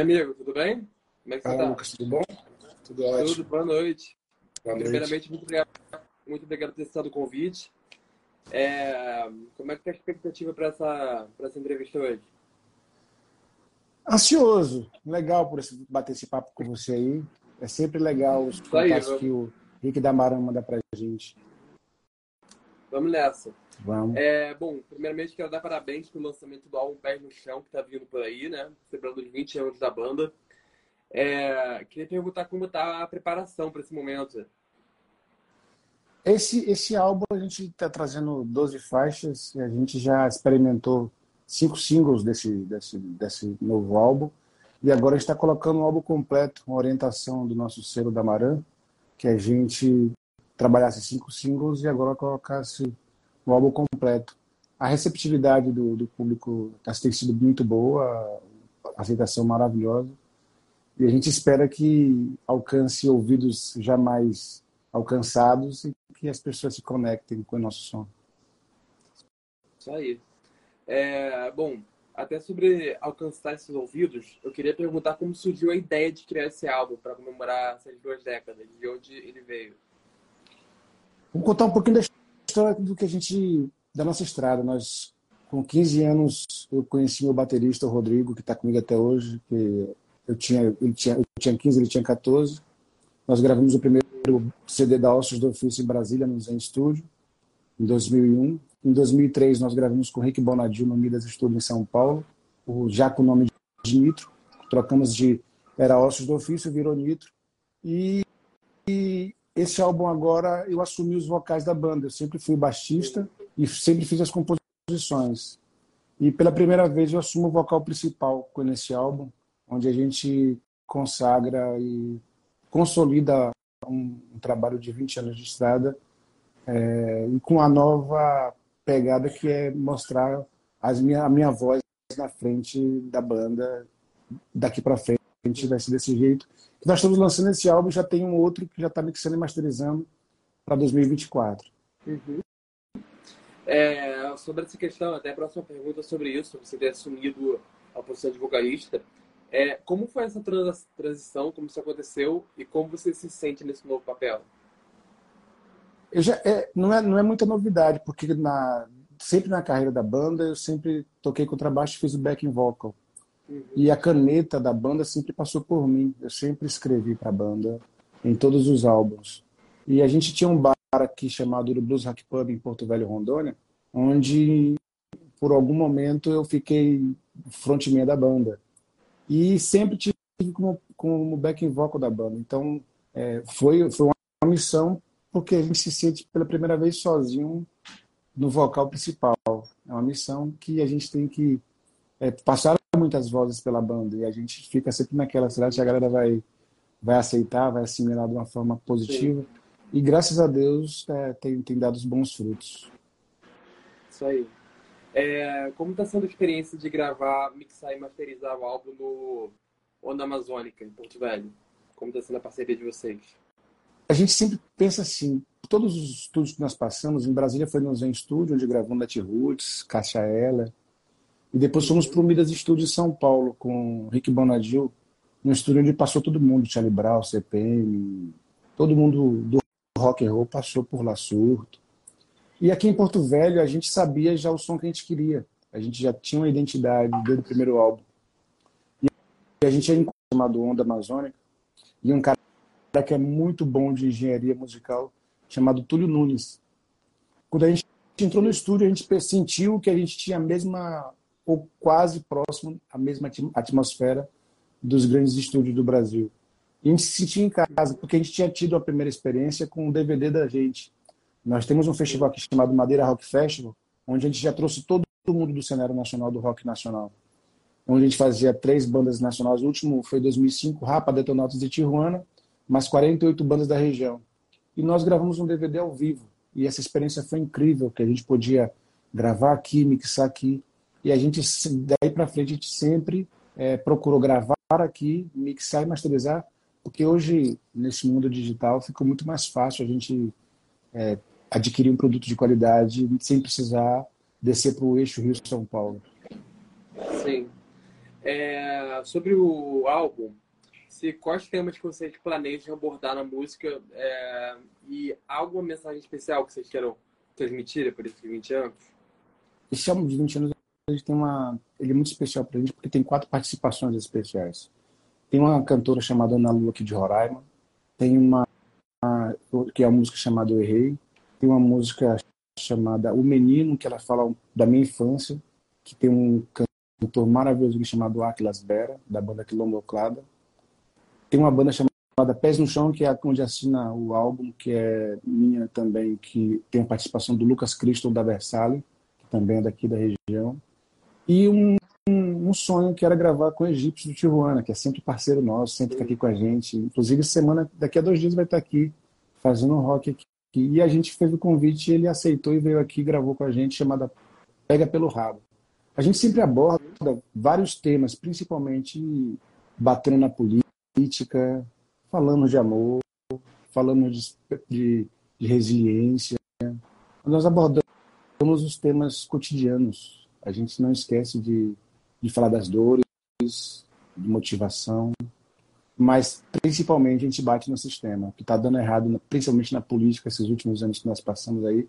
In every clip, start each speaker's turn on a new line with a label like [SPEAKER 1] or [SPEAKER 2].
[SPEAKER 1] amigo, tudo bem?
[SPEAKER 2] Como é que você tá? Lucas, tudo bom? Tudo ótimo.
[SPEAKER 1] Tudo, boa noite.
[SPEAKER 2] Boa
[SPEAKER 1] Primeiramente, muito obrigado, muito obrigado por ter aceitado o convite. É, como é que tá a expectativa para essa, essa entrevista hoje?
[SPEAKER 2] Ansioso. Legal por esse, bater esse papo com você aí. É sempre legal os contatos que o Rick Damarão manda pra gente.
[SPEAKER 1] Vamos nessa.
[SPEAKER 2] Vamos.
[SPEAKER 1] É, bom, primeiramente quero dar parabéns pelo lançamento do álbum Pés no Chão, que tá vindo por aí, né? Celebrando os 20 anos da banda. É, queria perguntar como tá a preparação para esse momento.
[SPEAKER 2] Esse, esse álbum a gente está trazendo 12 faixas e a gente já experimentou cinco singles desse, desse, desse novo álbum. E agora a gente está colocando um álbum completo, uma orientação do nosso selo da Maran, que a gente trabalhasse cinco singles e agora colocasse o álbum completo. A receptividade do, do público tem sido muito boa, a aceitação maravilhosa. E a gente espera que alcance ouvidos jamais alcançados e que as pessoas se conectem com o nosso som.
[SPEAKER 1] Isso aí. É, bom, até sobre alcançar esses ouvidos, eu queria perguntar como surgiu a ideia de criar esse álbum para comemorar essas duas décadas, de onde ele veio.
[SPEAKER 2] Vou contar um pouquinho da história do que a gente da nossa estrada. Nós com 15 anos eu conheci meu baterista o Rodrigo, que está comigo até hoje, que eu tinha ele tinha eu tinha 15, ele tinha 14. Nós gravamos o primeiro CD da Ossos do Ofício em Brasília, no Zen Studio, em 2001. Em 2003, nós gravamos com o Rick Bonadil no Midas Studio em São Paulo, já com o nome de Nitro. Trocamos de. Era Ossos do Ofício, virou Nitro. E, e esse álbum agora eu assumi os vocais da banda. Eu sempre fui baixista e sempre fiz as composições. E pela primeira vez eu assumo o vocal principal nesse álbum, onde a gente consagra e consolida um, um trabalho de 20 anos de estrada é, e com a nova pegada que é mostrar minha, a minha voz na frente da banda daqui para frente vai ser desse jeito. Nós estamos lançando esse álbum, já tem um outro que já está mixando e masterizando para 2024.
[SPEAKER 1] Uhum. É, sobre essa questão, até a próxima pergunta sobre isso, você ter assumido a posição de vocalista. É, como foi essa transição, como isso aconteceu e como você se sente nesse novo papel?
[SPEAKER 2] Eu já, é, não, é, não é muita novidade, porque na, sempre na carreira da banda eu sempre toquei contrabaixo e fiz o backing vocal. E a caneta da banda sempre passou por mim. Eu sempre escrevi para a banda em todos os álbuns. E a gente tinha um bar aqui chamado do Blues Rock Pub em Porto Velho, Rondônia, onde por algum momento eu fiquei frontman da banda e sempre tive como, como backing vocal da banda. Então, é, foi, foi uma missão porque a gente se sente pela primeira vez sozinho no vocal principal. É uma missão que a gente tem que é, passar muitas vozes pela banda e a gente fica sempre naquela cidade que a galera vai vai aceitar, vai assimilar de uma forma positiva. Sim. E graças a Deus é, tem, tem dado os bons frutos.
[SPEAKER 1] Isso aí. É, como está sendo a experiência de gravar, mixar e masterizar o álbum no Onda Amazônica, em Porto Velho? Como está sendo a parceria de vocês?
[SPEAKER 2] A gente sempre pensa assim, todos os estúdios que nós passamos, em Brasília foi no Zen Studio, onde gravamos Net Roots, Caixa Ela, e depois fomos para o Midas Studio São Paulo, com Rick Bonadil, no estúdio onde passou todo mundo, Charlie Brown, CPM, todo mundo do rock and roll passou por lá, surto. E aqui em Porto Velho a gente sabia já o som que a gente queria. A gente já tinha uma identidade desde o primeiro álbum. E a gente é chamado Onda Amazônica e um cara que é muito bom de engenharia musical chamado Túlio Nunes. Quando a gente entrou no estúdio, a gente sentiu que a gente tinha a mesma ou quase próximo a mesma atmosfera dos grandes estúdios do Brasil. E a gente se sentia em casa, porque a gente tinha tido a primeira experiência com o DVD da gente. Nós temos um festival aqui chamado Madeira Rock Festival, onde a gente já trouxe todo mundo do cenário nacional, do rock nacional. Onde a gente fazia três bandas nacionais. O último foi em 2005, Rapa, Detonautas de Tijuana, mais 48 bandas da região. E nós gravamos um DVD ao vivo. E essa experiência foi incrível, que a gente podia gravar aqui, mixar aqui. E a gente, daí para frente, a gente sempre é, procurou gravar aqui, mixar e masterizar, porque hoje, nesse mundo digital, ficou muito mais fácil a gente é, adquirir um produto de qualidade sem precisar descer para o eixo Rio-São Paulo.
[SPEAKER 1] Sim. É, sobre o álbum, se quais temas que vocês planejam abordar na música é, e alguma mensagem especial que vocês queiram transmitir por esses 20 anos?
[SPEAKER 2] Esse álbum de 20 anos ele tem uma, ele é muito especial para a gente porque tem quatro participações especiais. Tem uma cantora chamada Ana Lu aqui de Roraima, tem uma que é uma música chamada Eu Errei, tem uma música chamada O Menino, que ela fala da minha infância, que tem um cantor maravilhoso chamado Atlas Bera, da banda Quilomboclada. Tem uma banda chamada Pés no Chão, que é onde assina o álbum, que é minha também, que tem a participação do Lucas Cristo da Versalhes, que também é daqui da região. E um, um, um sonho que era gravar com o Egípcio do Tijuana, que é sempre parceiro nosso, sempre está aqui com a gente. Inclusive, semana, daqui a dois dias vai estar aqui, fazendo rock aqui. E a gente fez o convite, ele aceitou e veio aqui gravou com a gente, chamada Pega pelo Rabo. A gente sempre aborda vários temas, principalmente batendo na política, falando de amor, falando de, de, de resiliência. Nós abordamos os temas cotidianos. A gente não esquece de, de falar das dores, de motivação, mas principalmente a gente bate no sistema, que está dando errado, principalmente na política, esses últimos anos que nós passamos aí.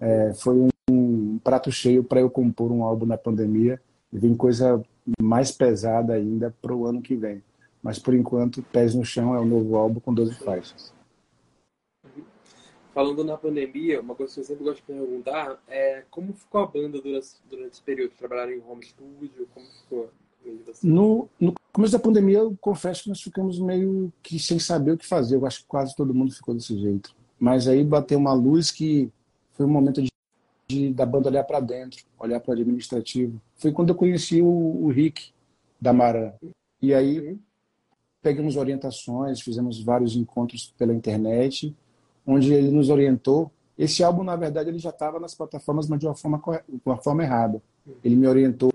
[SPEAKER 2] É, foi um um prato cheio para eu compor um álbum na pandemia e vem coisa mais pesada ainda para o ano que vem. Mas por enquanto, Pés no Chão é o novo álbum com 12 faixas.
[SPEAKER 1] Falando na pandemia, uma coisa que eu sempre gosto de perguntar é como ficou a banda durante, durante esse período? Trabalharam em home studio? Como ficou?
[SPEAKER 2] No, no começo da pandemia, eu confesso que nós ficamos meio que sem saber o que fazer. Eu acho que quase todo mundo ficou desse jeito. Mas aí bateu uma luz que foi um momento de de, da banda olhar para dentro, olhar para o administrativo. Foi quando eu conheci o, o Rick da Mara. E aí pegamos orientações, fizemos vários encontros pela internet, onde ele nos orientou. Esse álbum, na verdade, ele já estava nas plataformas, mas de uma forma, de uma forma errada. Ele me orientou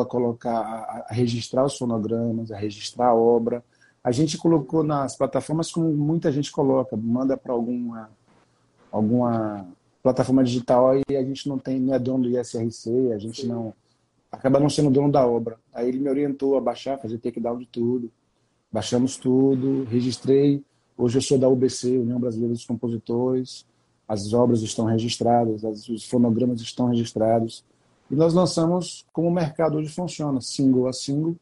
[SPEAKER 2] a colocar, a, a registrar os fonogramas, a registrar a obra. A gente colocou nas plataformas como muita gente coloca, manda para alguma alguma plataforma digital e a gente não tem não é dono do ISRC, a gente Sim. não acaba não sendo dono da obra. Aí ele me orientou a baixar, fazer takedown de tudo. Baixamos tudo, registrei. Hoje eu sou da UBC, União Brasileira dos Compositores. As obras estão registradas, os fonogramas estão registrados. E nós lançamos como o mercado hoje funciona, single a single.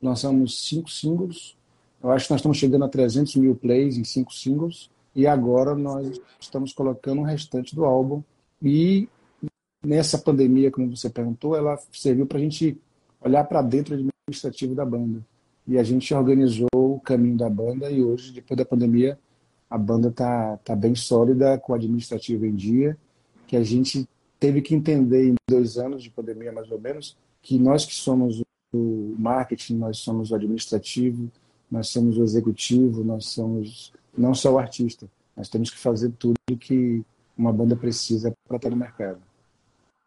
[SPEAKER 2] Lançamos cinco singles. Eu acho que nós estamos chegando a 300 mil plays em cinco singles. E agora nós estamos colocando o restante do álbum. E nessa pandemia, como você perguntou, ela serviu para a gente olhar para dentro do administrativo da banda. E a gente organizou o caminho da banda e hoje, depois da pandemia, a banda está tá bem sólida, com o administrativo em dia, que a gente teve que entender em dois anos de pandemia, mais ou menos, que nós que somos o marketing, nós somos o administrativo, nós somos o executivo, nós somos não só o artista. Nós temos que fazer tudo que uma banda precisa para estar no mercado.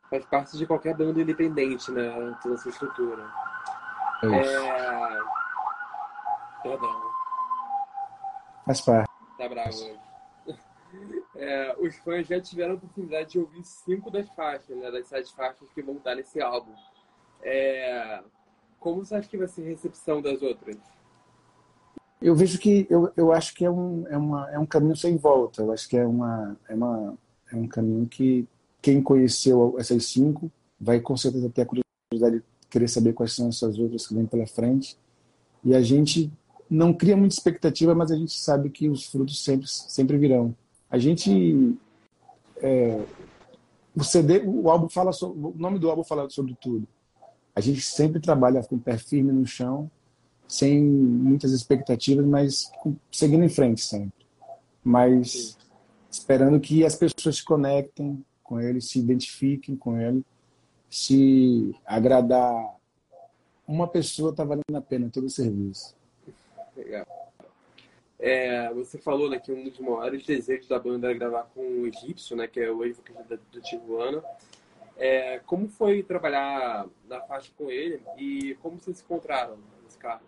[SPEAKER 1] Faz parte de qualquer banda independente, né? Toda essa estrutura. É... é... Perdão.
[SPEAKER 2] Faz parte.
[SPEAKER 1] Tá bravo É, os fãs já tiveram a oportunidade de ouvir cinco das faixas, né? Das sete faixas que vão estar nesse álbum. É... Como você acha que vai ser a recepção das outras?
[SPEAKER 2] eu vejo que eu, eu acho que é um, é, uma, é um caminho sem volta. Eu acho que é, uma, é, uma, é um caminho que quem conheceu essas cinco vai com certeza ter a curiosidade de querer saber quais são essas outras que vêm pela frente. E a gente não cria muita expectativa, mas a gente sabe que os frutos sempre, sempre virão. A gente. É, o CD, o álbum fala sobre, o nome do álbum fala sobre tudo. A gente sempre trabalha com o pé firme no chão sem muitas expectativas, mas seguindo em frente sempre. Mas esperando que as pessoas se conectem com ele, se identifiquem com ele. Se agradar uma pessoa, está valendo a pena todo o serviço.
[SPEAKER 1] Legal. É, você falou né, que um dos maiores desejos da banda era gravar com o Egípcio, né, que é o ex-vocalista do Tijuana. É, como foi trabalhar na faixa com ele e como vocês se encontraram nesse carro?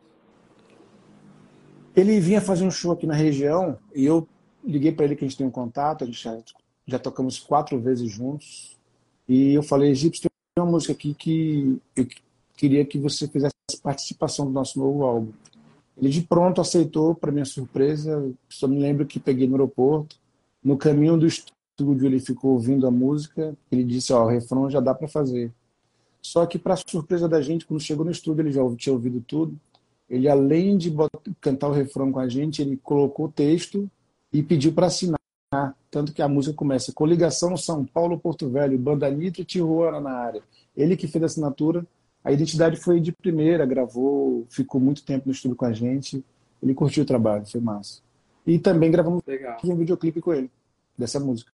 [SPEAKER 2] Ele vinha fazer um show aqui na região e eu liguei para ele que a gente tem um contato, a gente já, já tocamos quatro vezes juntos. E eu falei, Egípcio, tem uma música aqui que eu queria que você fizesse participação do nosso novo álbum. Ele de pronto aceitou, para minha surpresa. Só me lembro que peguei no aeroporto. No caminho do estúdio, ele ficou ouvindo a música. Ele disse: Ó, o refrão já dá para fazer. Só que, para surpresa da gente, quando chegou no estúdio, ele já tinha ouvido tudo. Ele, além de cantar o refrão com a gente, ele colocou o texto e pediu para assinar. Tanto que a música começa: Coligação São Paulo-Porto Velho, Banda Nitro e Tijuana na área. Ele que fez a assinatura a identidade foi de primeira, gravou, ficou muito tempo no estúdio com a gente. Ele curtiu o trabalho, foi massa. E também gravamos Legal. um videoclipe com ele, dessa música.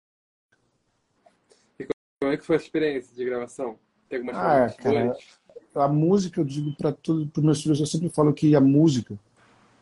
[SPEAKER 1] E como é que foi a experiência de gravação?
[SPEAKER 2] Tem algumas ah, cara, a música, eu digo para todos os meus filhos, eu sempre falo que a música,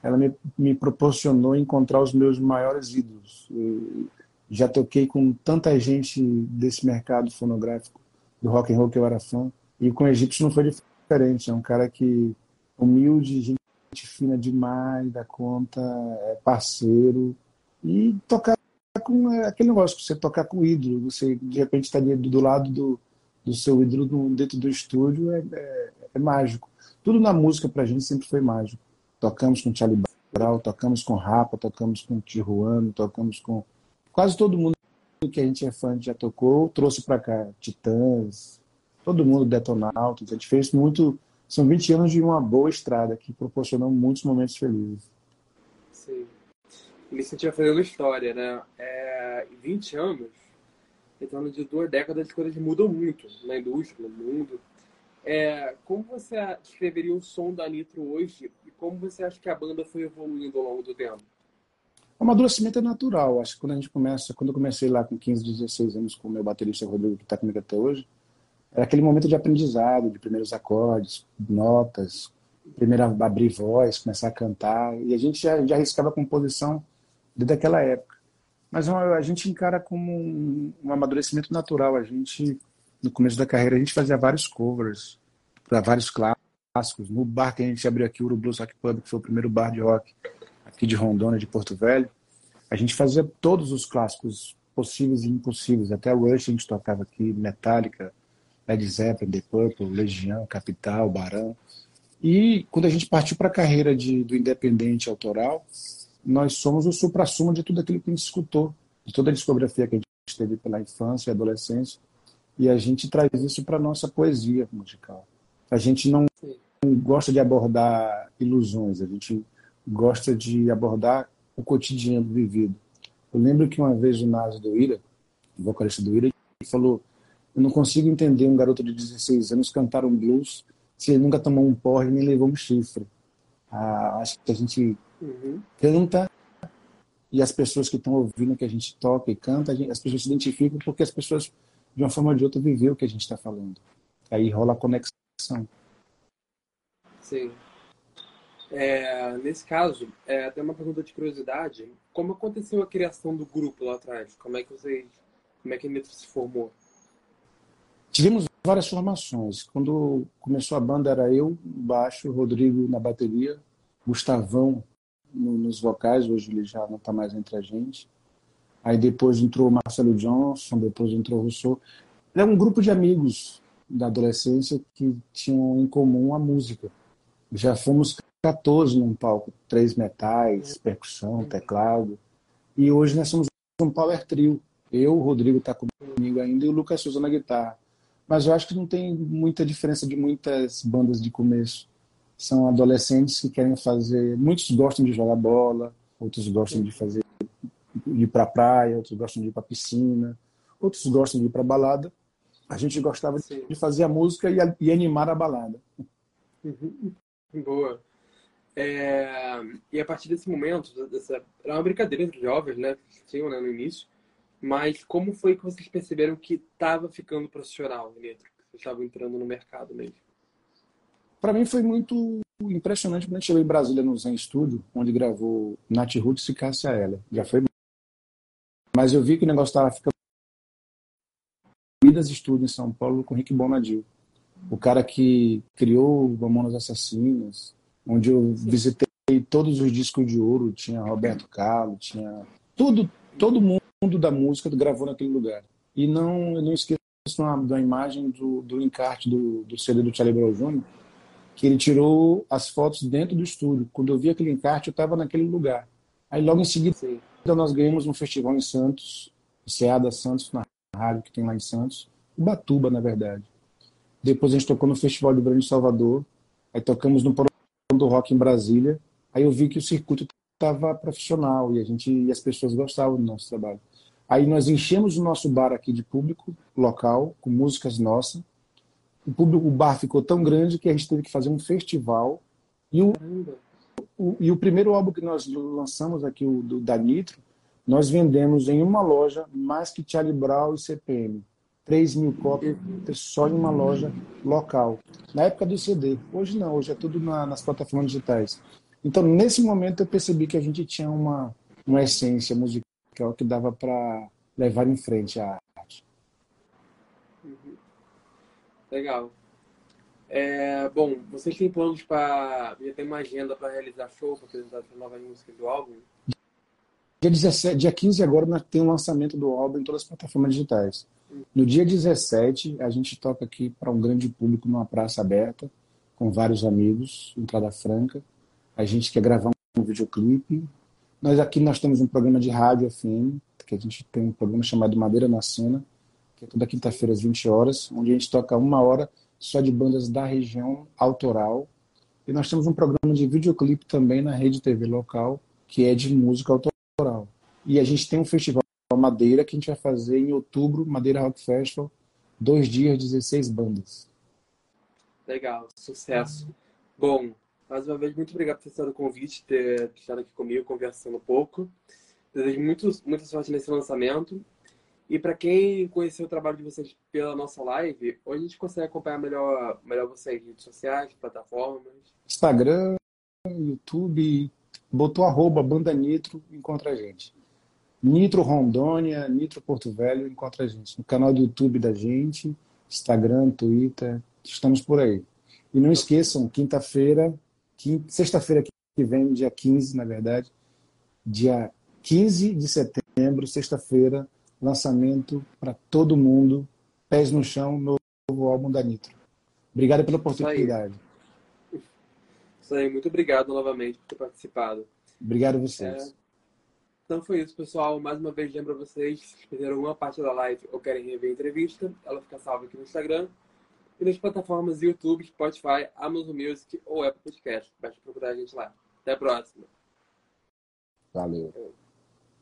[SPEAKER 2] ela me, me proporcionou encontrar os meus maiores ídolos. Eu já toquei com tanta gente desse mercado fonográfico, do rock and roll que eu era fã. E com o egípcio não foi diferente. É um cara que humilde, gente fina demais, da conta, é parceiro. E tocar com é, aquele negócio, você tocar com o ídolo, você de repente está do lado do, do seu ídolo dentro do estúdio, é, é, é mágico. Tudo na música pra gente sempre foi mágico. Tocamos com Charlie Brown, tocamos com Rapa, tocamos com Tijuana, tocamos com quase todo mundo que a gente é fã já tocou, trouxe para cá Titãs, todo mundo detonautas. A gente fez muito. São 20 anos de uma boa estrada que proporcionou muitos momentos felizes.
[SPEAKER 1] Sim. Me sentia fazendo história, né? É, 20 anos, então de duas décadas as coisas mudam muito na indústria, no mundo. É, como você descreveria o som da Nitro hoje e como você acha que a banda foi evoluindo ao longo do tempo?
[SPEAKER 2] O amadurecimento é natural. Acho que quando a gente começa, quando eu comecei lá com 15, 16 anos com o meu baterista Rodrigo, que está comigo até hoje, era aquele momento de aprendizado, de primeiros acordes, notas, primeiro abrir voz, começar a cantar. E a gente já, já arriscava a composição desde aquela época. Mas a gente encara como um, um amadurecimento natural. A gente, no começo da carreira, a gente fazia vários covers para vários clássicos. No bar que a gente abriu aqui, o Blues Rock Pub, que foi o primeiro bar de rock aqui de Rondônia, de Porto Velho, a gente fazia todos os clássicos possíveis e impossíveis. Até Rush a gente tocava aqui, Metallica, Led Zeppelin, The Purple, Legião, Capital, Barão. E quando a gente partiu para a carreira de, do independente autoral, nós somos o supra-sumo de tudo aquilo que a gente escutou, de toda a discografia que a gente teve pela infância e adolescência. E a gente traz isso para nossa poesia musical. A gente não gosta de abordar ilusões, a gente gosta de abordar o cotidiano vivido. Eu lembro que uma vez o Naso do Ira, o vocalista do Ira, falou eu não consigo entender um garoto de 16 anos cantar um blues se ele nunca tomou um porre nem levou um chifre. Ah, acho que a gente uhum. canta e as pessoas que estão ouvindo que a gente toca e canta, gente, as pessoas se identificam porque as pessoas, de uma forma ou de outra, viveu o que a gente está falando. Aí rola a conexão.
[SPEAKER 1] Sim. É, nesse caso, é, até uma pergunta de curiosidade. Como aconteceu a criação do grupo lá atrás? Como é que vocês, como é que a Nitro se formou?
[SPEAKER 2] Tivemos várias formações. Quando começou a banda era eu, baixo, Rodrigo na bateria, Gustavão no, nos vocais, hoje ele já não está mais entre a gente. Aí depois entrou Marcelo Johnson, depois entrou Rousseau. Era um grupo de amigos da adolescência que tinham em comum a música. Já fomos 14 num palco, três metais, percussão, teclado. E hoje nós somos um power trio. Eu, o Rodrigo está comigo ainda e o Lucas Souza na guitarra. Mas eu acho que não tem muita diferença de muitas bandas de começo. São adolescentes que querem fazer. Muitos gostam de jogar bola, outros gostam de fazer de ir para a praia, outros gostam de ir para a piscina, outros gostam de ir para a balada. A gente gostava Sim. de fazer a música e, e animar a balada.
[SPEAKER 1] Uhum. Boa. É... E a partir desse momento, dessa... era uma brincadeira entre jovens, né? Tinham né, no início. Mas como foi que vocês perceberam que estava ficando profissional, Neto? Que vocês estavam entrando no mercado mesmo?
[SPEAKER 2] Para mim foi muito impressionante quando a gente chegou em Brasília no Zen Studio, onde gravou Nath Roots e Cássia Eller. Já foi Mas eu vi que o negócio estava ficando Midas Studio em São Paulo com Rick Bonadil. O cara que criou o Mamonas Assassinas, onde eu visitei todos os discos de ouro, tinha Roberto Carlos, tinha tudo, todo mundo mundo da música gravou naquele lugar. E não, eu não esqueço da imagem do, do encarte do, do CD do Charlie Brown Jr., que ele tirou as fotos dentro do estúdio. Quando eu vi aquele encarte, eu estava naquele lugar. Aí logo em seguida nós ganhamos um festival em Santos, Ceada Santos, na rádio que tem lá em Santos, Ubatuba, na verdade. Depois a gente tocou no Festival de Grande Salvador, aí tocamos no Porão do Rock em Brasília. Aí eu vi que o circuito estava profissional e a gente e as pessoas gostavam do nosso trabalho. Aí nós enchemos o nosso bar aqui de público local com músicas nossas o público, o bar ficou tão grande que a gente teve que fazer um festival. E o, o e o primeiro álbum que nós lançamos aqui, o do, da Nitro, nós vendemos em uma loja mais que Charlie Brown e CPM. 3 mil cópias só em uma loja local. Na época do CD. Hoje não, hoje é tudo na, nas plataformas digitais. Então, nesse momento, eu percebi que a gente tinha uma, uma essência musical que dava para levar em frente a
[SPEAKER 1] Legal. É, bom, vocês têm planos para. Já tem uma agenda para realizar show, para apresentar as novas músicas do álbum?
[SPEAKER 2] Dia, 17, dia 15 agora nós tem o um lançamento do álbum em todas as plataformas digitais. No dia 17, a gente toca aqui para um grande público numa praça aberta, com vários amigos, entrada franca. A gente quer gravar um videoclipe. Nós aqui nós temos um programa de rádio FM, que a gente tem um programa chamado Madeira na Cena, que é toda quinta-feira às 20 horas, onde a gente toca uma hora só de bandas da região autoral. E nós temos um programa de videoclipe também na rede TV local, que é de música autoral. E a gente tem um festival Madeira que a gente vai fazer em outubro, Madeira Rock Festival, dois dias, 16 bandas.
[SPEAKER 1] Legal, sucesso. Bom, mais uma vez, muito obrigado por ter estado o convite, ter estado aqui comigo, conversando um pouco. Desejo muito, muita sorte nesse lançamento e para quem conheceu o trabalho de vocês pela nossa live, hoje a gente consegue acompanhar melhor, melhor vocês em redes sociais, plataformas?
[SPEAKER 2] Instagram, YouTube, botou arroba Banda Nitro, encontra a gente. Nitro Rondônia, Nitro Porto Velho, encontra a gente. No canal do YouTube da gente, Instagram, Twitter, estamos por aí. E não esqueçam, quinta-feira, quinta, sexta-feira que vem, dia 15, na verdade, dia 15 de setembro, sexta-feira, lançamento para todo mundo, pés no chão, novo álbum da Nitro. Obrigado pela oportunidade.
[SPEAKER 1] Isso aí, isso aí. muito obrigado novamente por ter participado.
[SPEAKER 2] Obrigado a vocês.
[SPEAKER 1] É... Então foi isso, pessoal. Mais uma vez lembro a vocês, se perderam alguma parte da live ou querem rever a entrevista, ela fica salva aqui no Instagram e nas plataformas YouTube, Spotify, Amazon Music ou Apple Podcast. Basta procurar a gente lá. Até a próxima.
[SPEAKER 2] Valeu.